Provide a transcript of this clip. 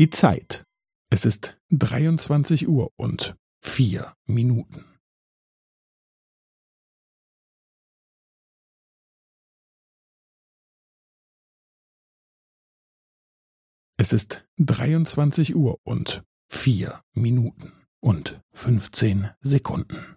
Die Zeit. Es ist 23 Uhr und vier Minuten. Es ist 23 Uhr und vier Minuten und 15 Sekunden.